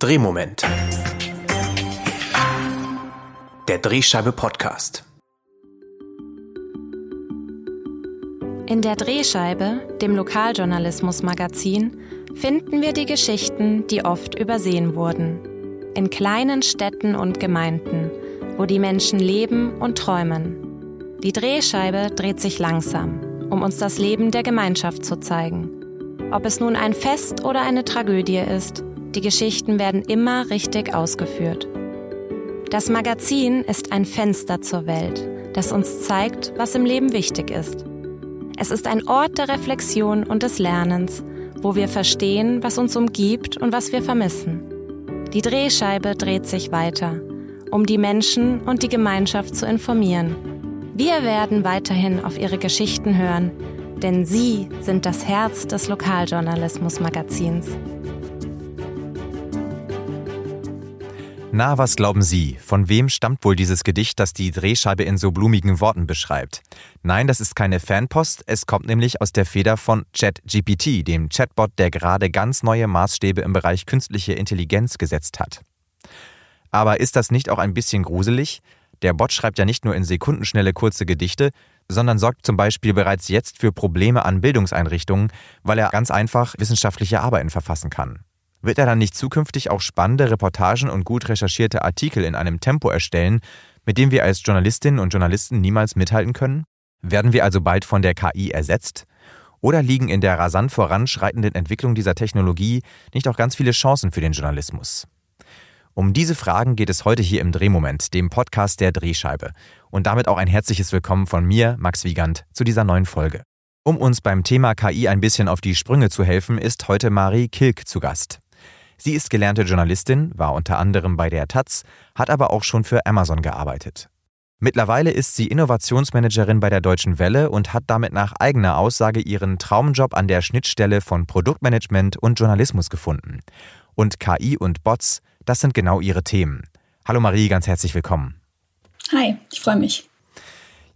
Drehmoment. Der Drehscheibe Podcast. In der Drehscheibe, dem Lokaljournalismus-Magazin, finden wir die Geschichten, die oft übersehen wurden. In kleinen Städten und Gemeinden, wo die Menschen leben und träumen. Die Drehscheibe dreht sich langsam, um uns das Leben der Gemeinschaft zu zeigen. Ob es nun ein Fest oder eine Tragödie ist, die Geschichten werden immer richtig ausgeführt. Das Magazin ist ein Fenster zur Welt, das uns zeigt, was im Leben wichtig ist. Es ist ein Ort der Reflexion und des Lernens, wo wir verstehen, was uns umgibt und was wir vermissen. Die Drehscheibe dreht sich weiter, um die Menschen und die Gemeinschaft zu informieren. Wir werden weiterhin auf ihre Geschichten hören, denn sie sind das Herz des Lokaljournalismus-Magazins. Na, was glauben Sie? Von wem stammt wohl dieses Gedicht, das die Drehscheibe in so blumigen Worten beschreibt? Nein, das ist keine Fanpost, es kommt nämlich aus der Feder von ChatGPT, dem Chatbot, der gerade ganz neue Maßstäbe im Bereich künstliche Intelligenz gesetzt hat. Aber ist das nicht auch ein bisschen gruselig? Der Bot schreibt ja nicht nur in sekundenschnelle kurze Gedichte, sondern sorgt zum Beispiel bereits jetzt für Probleme an Bildungseinrichtungen, weil er ganz einfach wissenschaftliche Arbeiten verfassen kann. Wird er dann nicht zukünftig auch spannende Reportagen und gut recherchierte Artikel in einem Tempo erstellen, mit dem wir als Journalistinnen und Journalisten niemals mithalten können? Werden wir also bald von der KI ersetzt? Oder liegen in der rasant voranschreitenden Entwicklung dieser Technologie nicht auch ganz viele Chancen für den Journalismus? Um diese Fragen geht es heute hier im Drehmoment, dem Podcast der Drehscheibe. Und damit auch ein herzliches Willkommen von mir, Max Wiegand, zu dieser neuen Folge. Um uns beim Thema KI ein bisschen auf die Sprünge zu helfen, ist heute Marie Kilk zu Gast. Sie ist gelernte Journalistin, war unter anderem bei der Taz, hat aber auch schon für Amazon gearbeitet. Mittlerweile ist sie Innovationsmanagerin bei der Deutschen Welle und hat damit nach eigener Aussage ihren Traumjob an der Schnittstelle von Produktmanagement und Journalismus gefunden. Und KI und Bots, das sind genau ihre Themen. Hallo Marie, ganz herzlich willkommen. Hi, ich freue mich.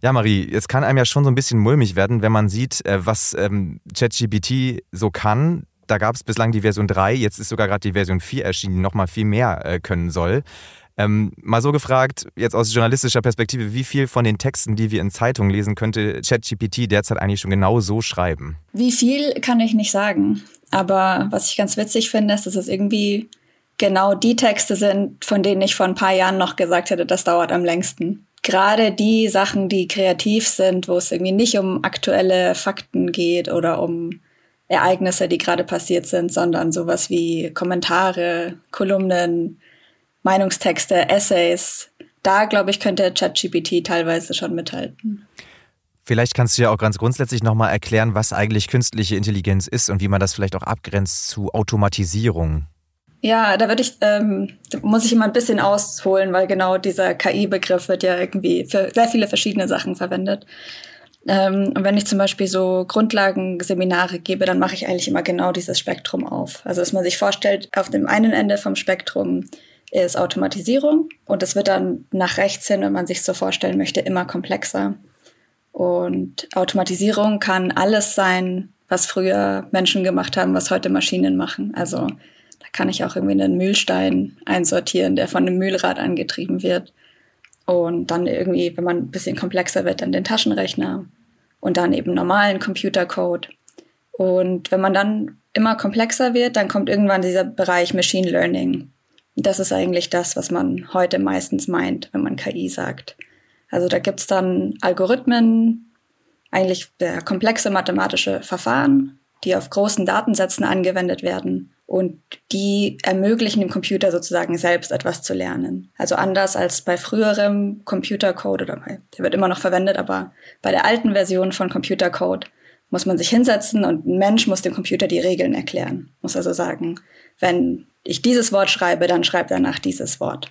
Ja, Marie, es kann einem ja schon so ein bisschen mulmig werden, wenn man sieht, äh, was ähm, ChatGPT so kann. Da gab es bislang die Version 3, jetzt ist sogar gerade die Version 4 erschienen, die nochmal viel mehr äh, können soll. Ähm, mal so gefragt, jetzt aus journalistischer Perspektive, wie viel von den Texten, die wir in Zeitungen lesen, könnte ChatGPT derzeit eigentlich schon genau so schreiben? Wie viel kann ich nicht sagen. Aber was ich ganz witzig finde, ist, dass es irgendwie genau die Texte sind, von denen ich vor ein paar Jahren noch gesagt hätte, das dauert am längsten. Gerade die Sachen, die kreativ sind, wo es irgendwie nicht um aktuelle Fakten geht oder um Ereignisse, die gerade passiert sind, sondern sowas wie Kommentare, Kolumnen, Meinungstexte, Essays. Da, glaube ich, könnte ChatGPT teilweise schon mithalten. Vielleicht kannst du ja auch ganz grundsätzlich nochmal erklären, was eigentlich künstliche Intelligenz ist und wie man das vielleicht auch abgrenzt zu Automatisierung. Ja, da würde ich, ähm, muss ich immer ein bisschen ausholen, weil genau dieser KI-Begriff wird ja irgendwie für sehr viele verschiedene Sachen verwendet. Ähm, und wenn ich zum Beispiel so Grundlagenseminare gebe, dann mache ich eigentlich immer genau dieses Spektrum auf. Also dass man sich vorstellt, auf dem einen Ende vom Spektrum ist Automatisierung und es wird dann nach rechts hin, wenn man sich so vorstellen möchte, immer komplexer. Und Automatisierung kann alles sein, was früher Menschen gemacht haben, was heute Maschinen machen. Also da kann ich auch irgendwie einen Mühlstein einsortieren, der von einem Mühlrad angetrieben wird. Und dann irgendwie, wenn man ein bisschen komplexer wird, dann den Taschenrechner und dann eben normalen Computercode. Und wenn man dann immer komplexer wird, dann kommt irgendwann dieser Bereich Machine Learning. Das ist eigentlich das, was man heute meistens meint, wenn man KI sagt. Also da gibt's dann Algorithmen, eigentlich komplexe mathematische Verfahren, die auf großen Datensätzen angewendet werden und die ermöglichen dem Computer sozusagen selbst etwas zu lernen. Also anders als bei früherem Computercode oder bei, der wird immer noch verwendet, aber bei der alten Version von Computercode muss man sich hinsetzen und ein Mensch muss dem Computer die Regeln erklären. Muss also sagen, wenn ich dieses Wort schreibe, dann schreibt er nach dieses Wort.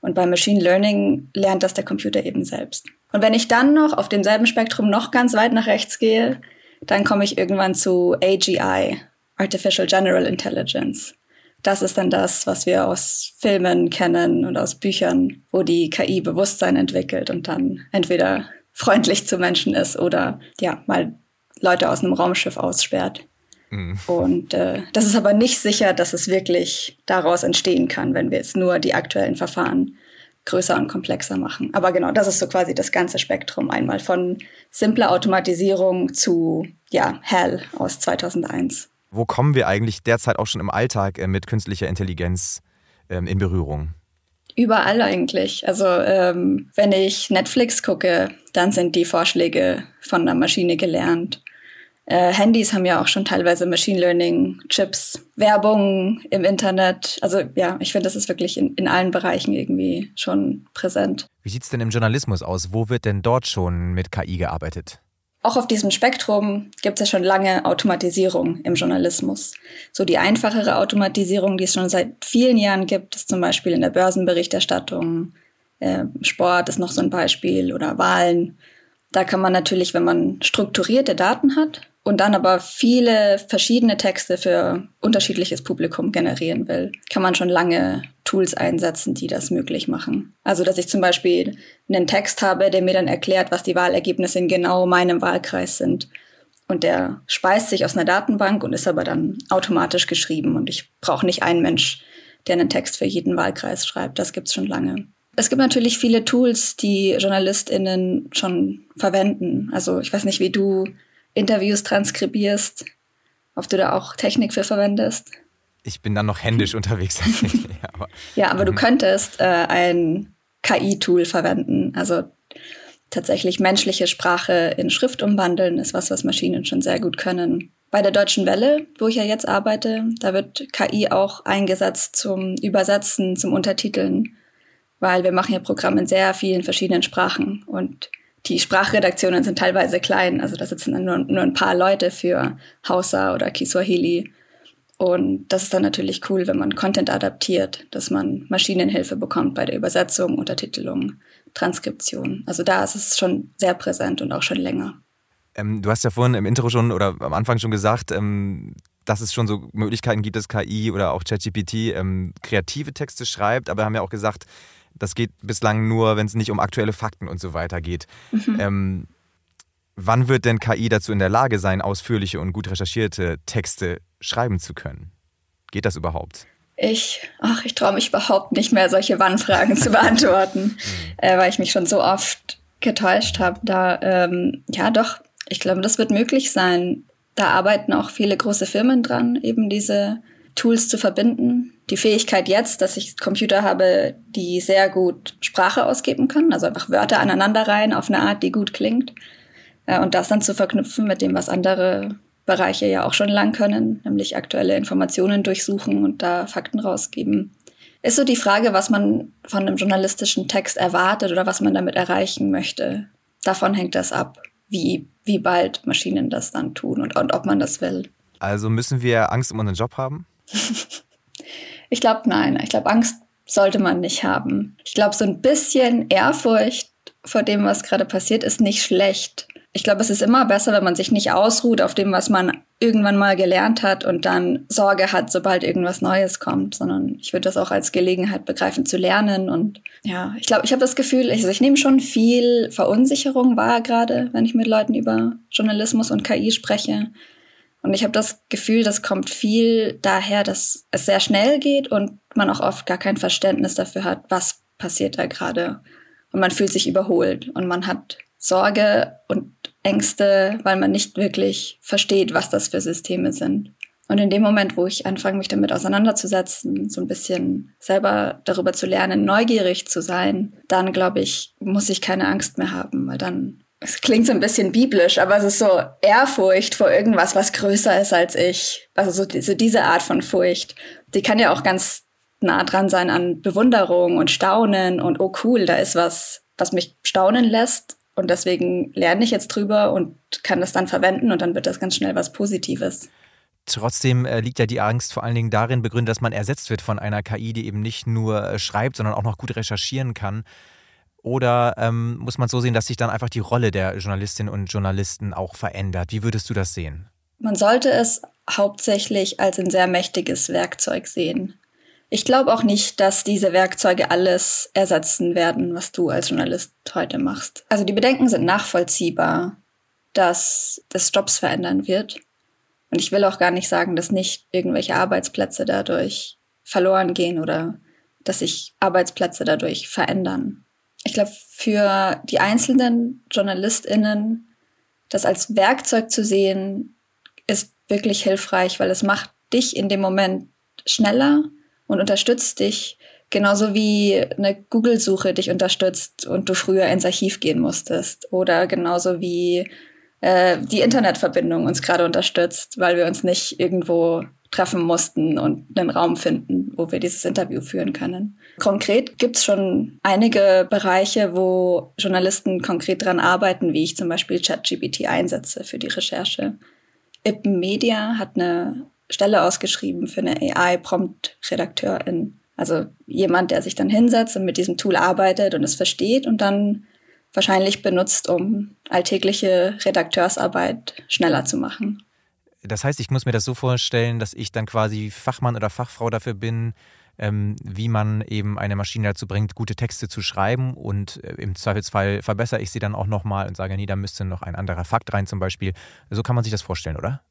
Und bei Machine Learning lernt das der Computer eben selbst. Und wenn ich dann noch auf demselben Spektrum noch ganz weit nach rechts gehe, dann komme ich irgendwann zu AGI, Artificial General Intelligence. Das ist dann das, was wir aus Filmen kennen und aus Büchern, wo die KI Bewusstsein entwickelt und dann entweder freundlich zu Menschen ist oder ja, mal Leute aus einem Raumschiff aussperrt. Mhm. Und äh, das ist aber nicht sicher, dass es wirklich daraus entstehen kann, wenn wir jetzt nur die aktuellen Verfahren größer und komplexer machen. Aber genau, das ist so quasi das ganze Spektrum. Einmal von simpler Automatisierung zu, ja, HAL aus 2001. Wo kommen wir eigentlich derzeit auch schon im Alltag äh, mit künstlicher Intelligenz ähm, in Berührung? Überall eigentlich. Also ähm, wenn ich Netflix gucke, dann sind die Vorschläge von der Maschine gelernt. Äh, Handys haben ja auch schon teilweise Machine Learning, Chips, Werbung im Internet. Also ja, ich finde, das ist wirklich in, in allen Bereichen irgendwie schon präsent. Wie sieht es denn im Journalismus aus? Wo wird denn dort schon mit KI gearbeitet? Auch auf diesem Spektrum gibt es ja schon lange Automatisierung im Journalismus. So die einfachere Automatisierung, die es schon seit vielen Jahren gibt, ist zum Beispiel in der Börsenberichterstattung. Äh, Sport ist noch so ein Beispiel oder Wahlen. Da kann man natürlich, wenn man strukturierte Daten hat, und dann aber viele verschiedene Texte für unterschiedliches Publikum generieren will, kann man schon lange Tools einsetzen, die das möglich machen. Also, dass ich zum Beispiel einen Text habe, der mir dann erklärt, was die Wahlergebnisse in genau meinem Wahlkreis sind. Und der speist sich aus einer Datenbank und ist aber dann automatisch geschrieben. Und ich brauche nicht einen Mensch, der einen Text für jeden Wahlkreis schreibt. Das gibt's schon lange. Es gibt natürlich viele Tools, die JournalistInnen schon verwenden. Also ich weiß nicht, wie du Interviews transkribierst, ob du da auch Technik für verwendest. Ich bin dann noch händisch unterwegs. ja, aber, ja, aber du mhm. könntest äh, ein KI-Tool verwenden. Also tatsächlich menschliche Sprache in Schrift umwandeln, ist was, was Maschinen schon sehr gut können. Bei der Deutschen Welle, wo ich ja jetzt arbeite, da wird KI auch eingesetzt zum Übersetzen, zum Untertiteln, weil wir machen ja Programme in sehr vielen verschiedenen Sprachen und die Sprachredaktionen sind teilweise klein, also da sitzen dann nur, nur ein paar Leute für Hausa oder Kiswahili. Und das ist dann natürlich cool, wenn man Content adaptiert, dass man Maschinenhilfe bekommt bei der Übersetzung, Untertitelung, Transkription. Also da ist es schon sehr präsent und auch schon länger. Ähm, du hast ja vorhin im Intro schon oder am Anfang schon gesagt, ähm, dass es schon so Möglichkeiten gibt, dass KI oder auch ChatGPT ähm, kreative Texte schreibt, aber haben ja auch gesagt, das geht bislang nur, wenn es nicht um aktuelle Fakten und so weiter geht. Mhm. Ähm, wann wird denn KI dazu in der Lage sein, ausführliche und gut recherchierte Texte schreiben zu können? Geht das überhaupt? Ich, ach, ich traue mich überhaupt nicht mehr, solche Wann-Fragen zu beantworten, mhm. äh, weil ich mich schon so oft getäuscht habe. Da, ähm, ja, doch, ich glaube, das wird möglich sein. Da arbeiten auch viele große Firmen dran, eben diese Tools zu verbinden. Die Fähigkeit jetzt, dass ich Computer habe, die sehr gut Sprache ausgeben können, also einfach Wörter aneinander rein auf eine Art, die gut klingt. Äh, und das dann zu verknüpfen mit dem, was andere Bereiche ja auch schon lang können, nämlich aktuelle Informationen durchsuchen und da Fakten rausgeben. Ist so die Frage, was man von einem journalistischen Text erwartet oder was man damit erreichen möchte. Davon hängt das ab, wie, wie bald Maschinen das dann tun und, und ob man das will. Also müssen wir Angst um unseren Job haben? ich glaube, nein. Ich glaube, Angst sollte man nicht haben. Ich glaube, so ein bisschen Ehrfurcht vor dem, was gerade passiert, ist nicht schlecht. Ich glaube, es ist immer besser, wenn man sich nicht ausruht auf dem, was man irgendwann mal gelernt hat und dann Sorge hat, sobald irgendwas Neues kommt, sondern ich würde das auch als Gelegenheit begreifen zu lernen. Und ja, ich glaube, ich habe das Gefühl, also ich nehme schon viel Verunsicherung wahr, gerade wenn ich mit Leuten über Journalismus und KI spreche. Und ich habe das Gefühl, das kommt viel daher, dass es sehr schnell geht und man auch oft gar kein Verständnis dafür hat, was passiert da gerade. Und man fühlt sich überholt und man hat Sorge und Ängste, weil man nicht wirklich versteht, was das für Systeme sind. Und in dem Moment, wo ich anfange, mich damit auseinanderzusetzen, so ein bisschen selber darüber zu lernen, neugierig zu sein, dann glaube ich, muss ich keine Angst mehr haben, weil dann es klingt so ein bisschen biblisch, aber es ist so Ehrfurcht vor irgendwas, was größer ist als ich. Also so, so diese Art von Furcht. Die kann ja auch ganz nah dran sein an Bewunderung und Staunen und oh cool, da ist was, was mich staunen lässt und deswegen lerne ich jetzt drüber und kann das dann verwenden und dann wird das ganz schnell was Positives. Trotzdem äh, liegt ja die Angst vor allen Dingen darin begründet, dass man ersetzt wird von einer KI, die eben nicht nur äh, schreibt, sondern auch noch gut recherchieren kann. Oder ähm, muss man so sehen, dass sich dann einfach die Rolle der Journalistinnen und Journalisten auch verändert? Wie würdest du das sehen? Man sollte es hauptsächlich als ein sehr mächtiges Werkzeug sehen. Ich glaube auch nicht, dass diese Werkzeuge alles ersetzen werden, was du als Journalist heute machst. Also die Bedenken sind nachvollziehbar, dass das Jobs verändern wird. Und ich will auch gar nicht sagen, dass nicht irgendwelche Arbeitsplätze dadurch verloren gehen oder dass sich Arbeitsplätze dadurch verändern. Ich glaube, für die einzelnen JournalistInnen das als Werkzeug zu sehen, ist wirklich hilfreich, weil es macht dich in dem Moment schneller und unterstützt dich, genauso wie eine Google-Suche dich unterstützt und du früher ins Archiv gehen musstest. Oder genauso wie äh, die Internetverbindung uns gerade unterstützt, weil wir uns nicht irgendwo treffen mussten und einen Raum finden, wo wir dieses Interview führen können. Konkret gibt es schon einige Bereiche, wo Journalisten konkret dran arbeiten, wie ich zum Beispiel ChatGPT einsetze für die Recherche. Ippen Media hat eine Stelle ausgeschrieben für eine AI-Prompt-Redakteurin. Also jemand, der sich dann hinsetzt und mit diesem Tool arbeitet und es versteht und dann wahrscheinlich benutzt, um alltägliche Redakteursarbeit schneller zu machen. Das heißt, ich muss mir das so vorstellen, dass ich dann quasi Fachmann oder Fachfrau dafür bin, ähm, wie man eben eine Maschine dazu bringt, gute Texte zu schreiben und äh, im Zweifelsfall verbessere ich sie dann auch nochmal und sage, nee, da müsste noch ein anderer Fakt rein zum Beispiel. So kann man sich das vorstellen, oder?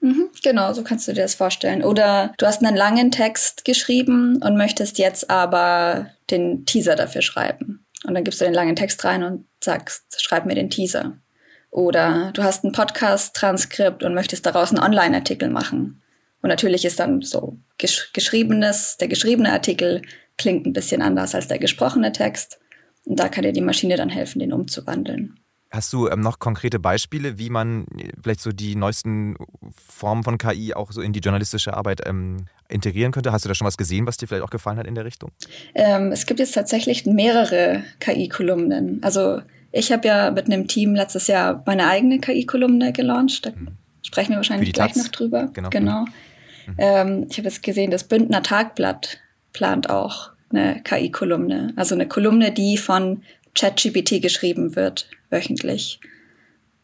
Mhm, genau, so kannst du dir das vorstellen. Oder du hast einen langen Text geschrieben und möchtest jetzt aber den Teaser dafür schreiben. Und dann gibst du den langen Text rein und sagst, schreib mir den Teaser. Oder du hast ein Podcast-Transkript und möchtest daraus einen Online-Artikel machen. Und natürlich ist dann so gesch geschriebenes, der geschriebene Artikel klingt ein bisschen anders als der gesprochene Text. Und da kann dir die Maschine dann helfen, den umzuwandeln. Hast du ähm, noch konkrete Beispiele, wie man vielleicht so die neuesten Formen von KI auch so in die journalistische Arbeit ähm, integrieren könnte? Hast du da schon was gesehen, was dir vielleicht auch gefallen hat in der Richtung? Ähm, es gibt jetzt tatsächlich mehrere KI-Kolumnen. Also ich habe ja mit einem Team letztes Jahr meine eigene KI-Kolumne gelauncht. Da hm. sprechen wir wahrscheinlich gleich Taz. noch drüber. Genau. genau. Mhm. Ähm, ich habe jetzt gesehen, das Bündner Tagblatt plant auch eine KI-Kolumne. Also eine Kolumne, die von ChatGPT geschrieben wird, wöchentlich.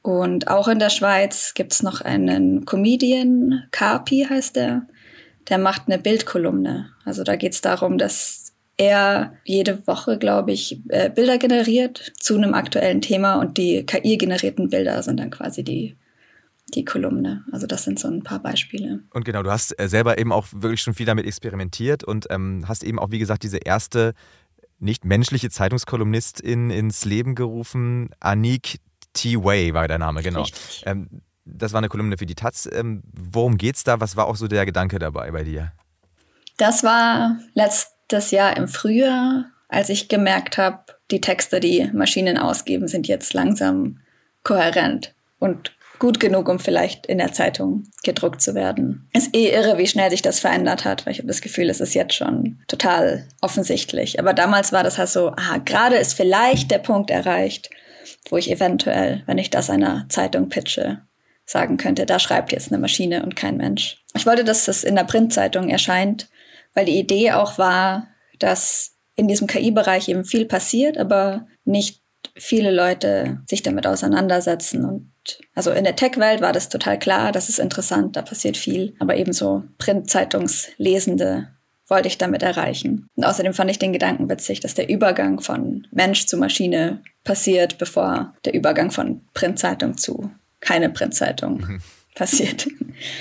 Und auch in der Schweiz gibt's noch einen Comedian, Carpi heißt der, der macht eine Bildkolumne. Also da geht's darum, dass er jede Woche, glaube ich, äh, Bilder generiert zu einem aktuellen Thema und die KI-generierten Bilder sind dann quasi die, die Kolumne. Also das sind so ein paar Beispiele. Und genau, du hast äh, selber eben auch wirklich schon viel damit experimentiert und ähm, hast eben auch, wie gesagt, diese erste nicht menschliche Zeitungskolumnistin ins Leben gerufen. Anik T. Way war der Name, genau. Ähm, das war eine Kolumne für die Taz. Ähm, worum geht's da? Was war auch so der Gedanke dabei bei dir? Das war letztes Jahr im Frühjahr, als ich gemerkt habe, die Texte, die Maschinen ausgeben, sind jetzt langsam kohärent und gut genug, um vielleicht in der Zeitung gedruckt zu werden. Ist eh irre, wie schnell sich das verändert hat, weil ich habe das Gefühl, es ist jetzt schon total offensichtlich. Aber damals war das halt so, aha, gerade ist vielleicht der Punkt erreicht, wo ich eventuell, wenn ich das einer Zeitung pitche, sagen könnte, da schreibt jetzt eine Maschine und kein Mensch. Ich wollte, dass das in der Printzeitung erscheint, weil die Idee auch war, dass in diesem KI-Bereich eben viel passiert, aber nicht viele Leute sich damit auseinandersetzen und also in der Tech-Welt war das total klar, das ist interessant, da passiert viel. Aber ebenso Printzeitungslesende wollte ich damit erreichen. Und außerdem fand ich den Gedanken witzig, dass der Übergang von Mensch zu Maschine passiert, bevor der Übergang von Printzeitung zu keine Printzeitung mhm. passiert.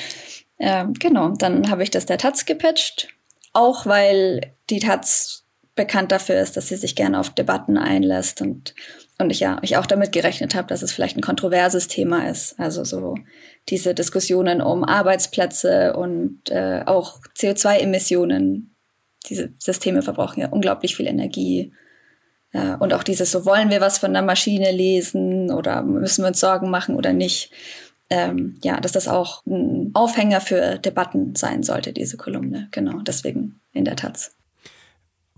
ähm, genau, dann habe ich das der Taz gepitcht. Auch weil die Taz bekannt dafür ist, dass sie sich gerne auf Debatten einlässt und und ich ja, ich auch damit gerechnet habe, dass es vielleicht ein kontroverses Thema ist. Also so diese Diskussionen um Arbeitsplätze und äh, auch CO2-Emissionen. Diese Systeme verbrauchen ja unglaublich viel Energie. Äh, und auch dieses, so wollen wir was von der Maschine lesen oder müssen wir uns Sorgen machen oder nicht. Ähm, ja, dass das auch ein Aufhänger für Debatten sein sollte, diese Kolumne. Genau, deswegen in der Taz.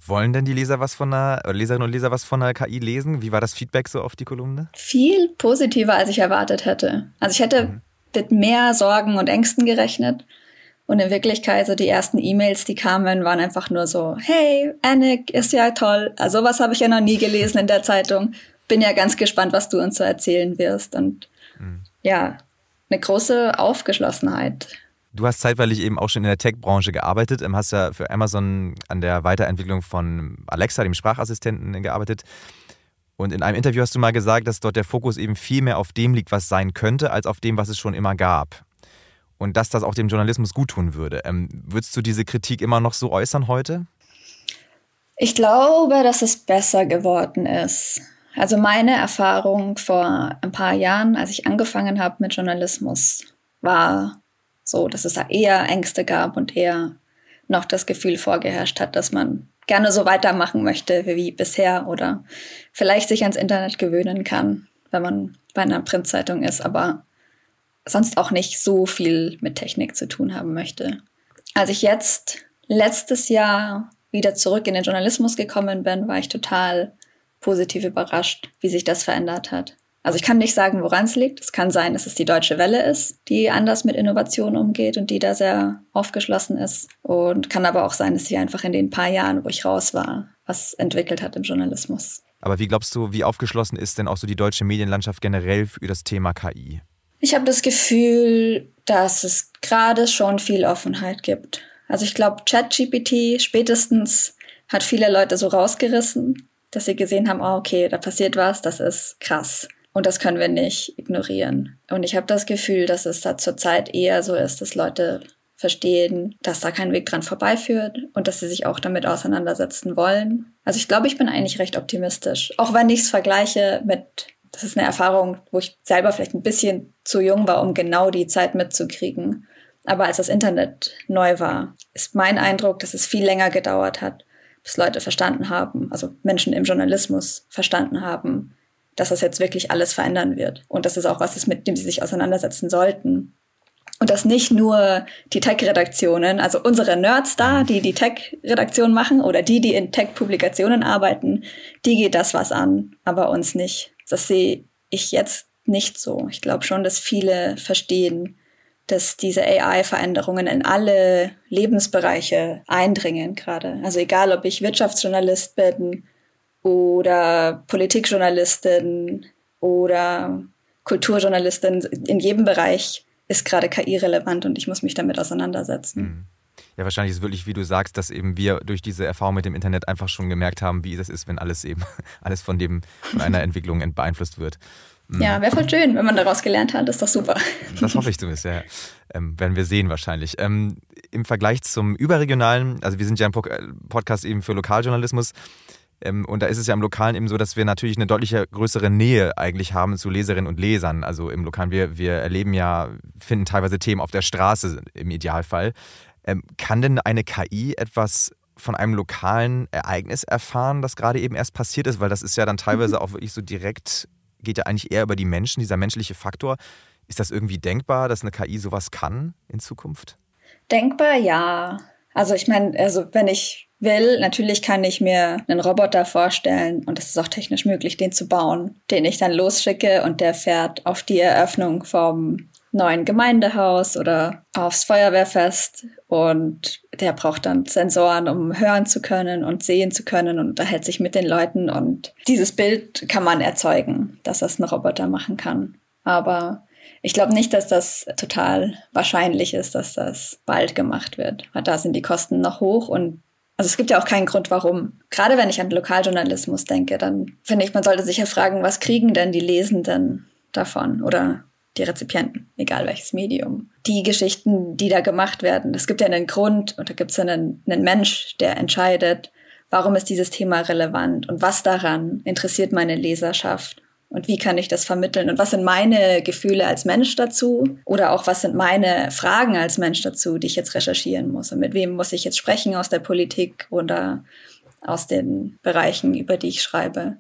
Wollen denn die Leser was von einer, Leserinnen und Leser was von der KI lesen? Wie war das Feedback so auf die Kolumne? Viel positiver, als ich erwartet hätte. Also ich hätte mhm. mit mehr Sorgen und Ängsten gerechnet. Und in Wirklichkeit, so die ersten E-Mails, die kamen, waren einfach nur so, hey, Annick ist ja toll. Also was habe ich ja noch nie gelesen in der Zeitung. Bin ja ganz gespannt, was du uns so erzählen wirst. Und mhm. ja, eine große Aufgeschlossenheit Du hast zeitweilig eben auch schon in der Tech-Branche gearbeitet, ähm, hast ja für Amazon an der Weiterentwicklung von Alexa, dem Sprachassistenten, gearbeitet. Und in einem Interview hast du mal gesagt, dass dort der Fokus eben viel mehr auf dem liegt, was sein könnte, als auf dem, was es schon immer gab. Und dass das auch dem Journalismus guttun würde. Ähm, würdest du diese Kritik immer noch so äußern heute? Ich glaube, dass es besser geworden ist. Also meine Erfahrung vor ein paar Jahren, als ich angefangen habe mit Journalismus, war so, dass es da eher Ängste gab und eher noch das Gefühl vorgeherrscht hat, dass man gerne so weitermachen möchte wie bisher oder vielleicht sich ans Internet gewöhnen kann, wenn man bei einer Printzeitung ist, aber sonst auch nicht so viel mit Technik zu tun haben möchte. Als ich jetzt letztes Jahr wieder zurück in den Journalismus gekommen bin, war ich total positiv überrascht, wie sich das verändert hat. Also ich kann nicht sagen, woran es liegt. Es kann sein, dass es die deutsche Welle ist, die anders mit Innovation umgeht und die da sehr aufgeschlossen ist. Und kann aber auch sein, dass sie einfach in den paar Jahren, wo ich raus war, was entwickelt hat im Journalismus. Aber wie glaubst du, wie aufgeschlossen ist denn auch so die deutsche Medienlandschaft generell für das Thema KI? Ich habe das Gefühl, dass es gerade schon viel Offenheit gibt. Also ich glaube, ChatGPT spätestens hat viele Leute so rausgerissen, dass sie gesehen haben, oh, okay, da passiert was, das ist krass. Und das können wir nicht ignorieren. Und ich habe das Gefühl, dass es da zurzeit eher so ist, dass Leute verstehen, dass da kein Weg dran vorbeiführt und dass sie sich auch damit auseinandersetzen wollen. Also ich glaube, ich bin eigentlich recht optimistisch. Auch wenn ich es vergleiche mit, das ist eine Erfahrung, wo ich selber vielleicht ein bisschen zu jung war, um genau die Zeit mitzukriegen. Aber als das Internet neu war, ist mein Eindruck, dass es viel länger gedauert hat, bis Leute verstanden haben, also Menschen im Journalismus verstanden haben, dass das jetzt wirklich alles verändern wird. Und das ist auch was ist, mit dem sie sich auseinandersetzen sollten. Und dass nicht nur die Tech-Redaktionen, also unsere Nerds da, die die Tech-Redaktion machen oder die, die in Tech-Publikationen arbeiten, die geht das was an, aber uns nicht. Das sehe ich jetzt nicht so. Ich glaube schon, dass viele verstehen, dass diese AI-Veränderungen in alle Lebensbereiche eindringen gerade. Also egal, ob ich Wirtschaftsjournalist bin oder Politikjournalistin oder Kulturjournalistin, in jedem Bereich ist gerade KI relevant und ich muss mich damit auseinandersetzen. Mhm. Ja, wahrscheinlich ist es wirklich, wie du sagst, dass eben wir durch diese Erfahrung mit dem Internet einfach schon gemerkt haben, wie es ist, wenn alles eben, alles von dem, von einer Entwicklung beeinflusst wird. Mhm. Ja, wäre voll schön, wenn man daraus gelernt hat, ist doch super. Das hoffe ich zumindest, ja. Ähm, werden wir sehen wahrscheinlich. Ähm, Im Vergleich zum überregionalen, also wir sind ja ein Podcast eben für Lokaljournalismus, ähm, und da ist es ja im Lokalen eben so, dass wir natürlich eine deutlich größere Nähe eigentlich haben zu Leserinnen und Lesern. Also im Lokalen, wir, wir erleben ja, finden teilweise Themen auf der Straße im Idealfall. Ähm, kann denn eine KI etwas von einem lokalen Ereignis erfahren, das gerade eben erst passiert ist? Weil das ist ja dann teilweise mhm. auch wirklich so direkt, geht ja eigentlich eher über die Menschen, dieser menschliche Faktor. Ist das irgendwie denkbar, dass eine KI sowas kann in Zukunft? Denkbar, ja. Also ich meine, also wenn ich will, natürlich kann ich mir einen Roboter vorstellen und es ist auch technisch möglich, den zu bauen, den ich dann losschicke und der fährt auf die Eröffnung vom neuen Gemeindehaus oder aufs Feuerwehrfest und der braucht dann Sensoren, um hören zu können und sehen zu können und unterhält sich mit den Leuten und dieses Bild kann man erzeugen, dass das ein Roboter machen kann. Aber ich glaube nicht, dass das total wahrscheinlich ist, dass das bald gemacht wird, weil da sind die Kosten noch hoch und also es gibt ja auch keinen Grund, warum. Gerade wenn ich an Lokaljournalismus denke, dann finde ich, man sollte sich ja fragen, was kriegen denn die Lesenden davon oder die Rezipienten, egal welches Medium. Die Geschichten, die da gemacht werden, es gibt ja einen Grund und da gibt es einen, einen Mensch, der entscheidet, warum ist dieses Thema relevant und was daran interessiert meine Leserschaft und wie kann ich das vermitteln und was sind meine Gefühle als Mensch dazu oder auch was sind meine Fragen als Mensch dazu, die ich jetzt recherchieren muss und mit wem muss ich jetzt sprechen aus der Politik oder aus den Bereichen, über die ich schreibe.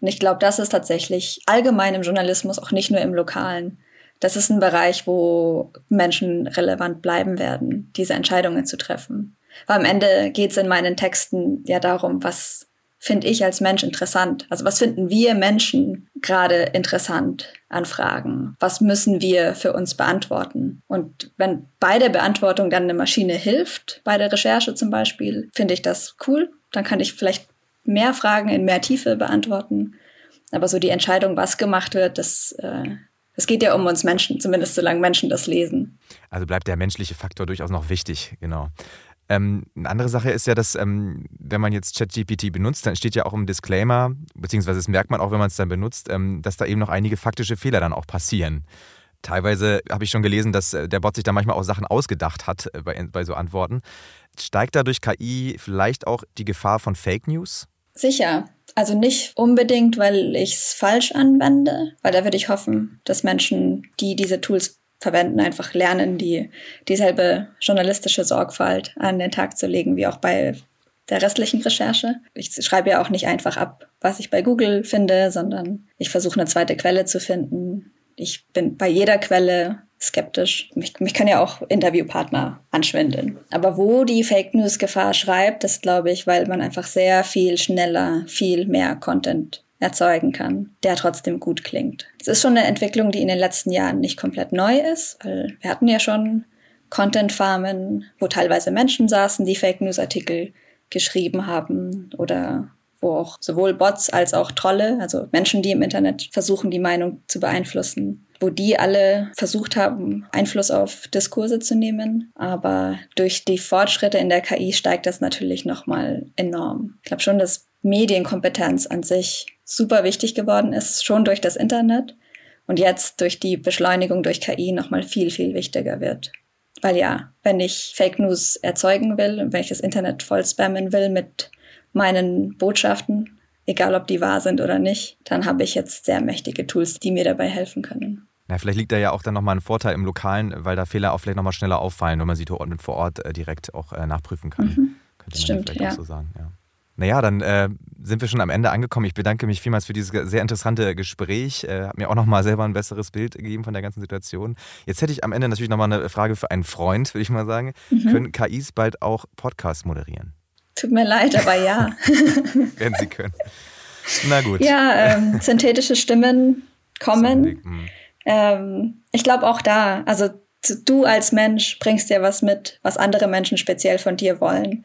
Und ich glaube, das ist tatsächlich allgemein im Journalismus, auch nicht nur im lokalen. Das ist ein Bereich, wo Menschen relevant bleiben werden, diese Entscheidungen zu treffen. Weil am Ende geht es in meinen Texten ja darum, was finde ich als Mensch interessant? Also was finden wir Menschen gerade interessant an Fragen? Was müssen wir für uns beantworten? Und wenn bei der Beantwortung dann eine Maschine hilft, bei der Recherche zum Beispiel, finde ich das cool. Dann kann ich vielleicht mehr Fragen in mehr Tiefe beantworten. Aber so die Entscheidung, was gemacht wird, das, äh, es geht ja um uns Menschen, zumindest solange Menschen das lesen. Also bleibt der menschliche Faktor durchaus noch wichtig, genau. Ähm, eine andere Sache ist ja, dass ähm, wenn man jetzt ChatGPT benutzt, dann steht ja auch im Disclaimer, beziehungsweise das merkt man auch, wenn man es dann benutzt, ähm, dass da eben noch einige faktische Fehler dann auch passieren. Teilweise habe ich schon gelesen, dass äh, der Bot sich da manchmal auch Sachen ausgedacht hat äh, bei, bei so Antworten. Steigt da durch KI vielleicht auch die Gefahr von Fake News? Sicher. Also nicht unbedingt, weil ich es falsch anwende, weil da würde ich hoffen, dass Menschen, die diese Tools verwenden, einfach lernen, die dieselbe journalistische Sorgfalt an den Tag zu legen, wie auch bei der restlichen Recherche. Ich schreibe ja auch nicht einfach ab, was ich bei Google finde, sondern ich versuche eine zweite Quelle zu finden. Ich bin bei jeder Quelle skeptisch. Mich, mich kann ja auch Interviewpartner anschwindeln. Aber wo die Fake News Gefahr schreibt, ist, glaube ich, weil man einfach sehr viel schneller, viel mehr Content erzeugen kann, der trotzdem gut klingt. Es ist schon eine Entwicklung, die in den letzten Jahren nicht komplett neu ist, weil wir hatten ja schon Content-Farmen, wo teilweise Menschen saßen, die Fake News-Artikel geschrieben haben oder wo auch sowohl Bots als auch Trolle, also Menschen, die im Internet versuchen, die Meinung zu beeinflussen, wo die alle versucht haben, Einfluss auf Diskurse zu nehmen. Aber durch die Fortschritte in der KI steigt das natürlich nochmal enorm. Ich glaube schon, dass Medienkompetenz an sich super wichtig geworden ist, schon durch das Internet und jetzt durch die Beschleunigung durch KI nochmal viel, viel wichtiger wird. Weil ja, wenn ich Fake News erzeugen will und wenn ich das Internet voll spammen will mit meinen Botschaften, egal ob die wahr sind oder nicht, dann habe ich jetzt sehr mächtige Tools, die mir dabei helfen können. Na, vielleicht liegt da ja auch dann nochmal ein Vorteil im Lokalen, weil da Fehler auch vielleicht nochmal schneller auffallen, wenn man sie vor Ort äh, direkt auch äh, nachprüfen kann. Mhm. Könnte man Stimmt, vielleicht ja. auch so sagen. Ja. Naja, dann äh, sind wir schon am Ende angekommen. Ich bedanke mich vielmals für dieses sehr interessante Gespräch. Äh, hat mir auch nochmal selber ein besseres Bild gegeben von der ganzen Situation. Jetzt hätte ich am Ende natürlich nochmal eine Frage für einen Freund, würde ich mal sagen. Mhm. Können KIs bald auch Podcasts moderieren? Tut mir leid, aber ja. Wenn sie können. Na gut. Ja, ähm, synthetische Stimmen kommen. Mhm. Ähm, ich glaube auch da, also du als Mensch bringst ja was mit, was andere Menschen speziell von dir wollen.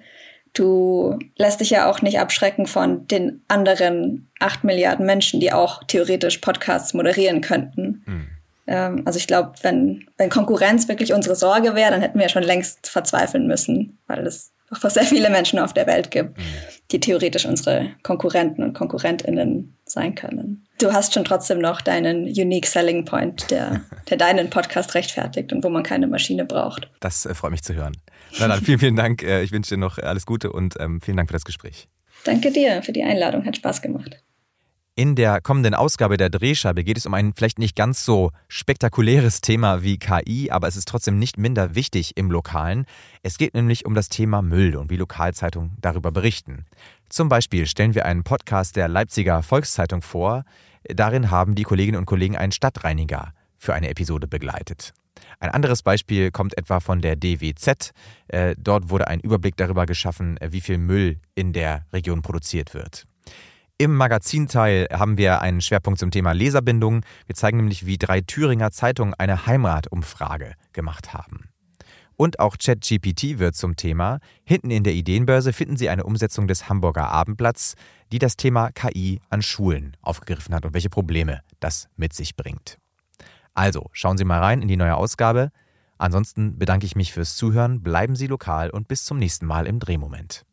Du lässt dich ja auch nicht abschrecken von den anderen acht Milliarden Menschen, die auch theoretisch Podcasts moderieren könnten. Mhm. Ähm, also ich glaube, wenn, wenn Konkurrenz wirklich unsere Sorge wäre, dann hätten wir ja schon längst verzweifeln müssen, weil es einfach sehr viele Menschen auf der Welt gibt, mhm. die theoretisch unsere Konkurrenten und Konkurrentinnen sein können. Du hast schon trotzdem noch deinen Unique Selling Point, der, der deinen Podcast rechtfertigt und wo man keine Maschine braucht. Das äh, freut mich zu hören. Na dann, vielen, vielen Dank. Äh, ich wünsche dir noch alles Gute und ähm, vielen Dank für das Gespräch. Danke dir für die Einladung. Hat Spaß gemacht. In der kommenden Ausgabe der Drehscheibe geht es um ein vielleicht nicht ganz so spektakuläres Thema wie KI, aber es ist trotzdem nicht minder wichtig im Lokalen. Es geht nämlich um das Thema Müll und wie Lokalzeitungen darüber berichten. Zum Beispiel stellen wir einen Podcast der Leipziger Volkszeitung vor. Darin haben die Kolleginnen und Kollegen einen Stadtreiniger für eine Episode begleitet. Ein anderes Beispiel kommt etwa von der DWZ. Äh, dort wurde ein Überblick darüber geschaffen, wie viel Müll in der Region produziert wird. Im Magazinteil haben wir einen Schwerpunkt zum Thema Leserbindung. Wir zeigen nämlich, wie drei Thüringer Zeitungen eine Heimatumfrage gemacht haben. Und auch ChatGPT wird zum Thema. Hinten in der Ideenbörse finden Sie eine Umsetzung des Hamburger Abendblatts, die das Thema KI an Schulen aufgegriffen hat und welche Probleme das mit sich bringt. Also schauen Sie mal rein in die neue Ausgabe. Ansonsten bedanke ich mich fürs Zuhören, bleiben Sie lokal und bis zum nächsten Mal im Drehmoment.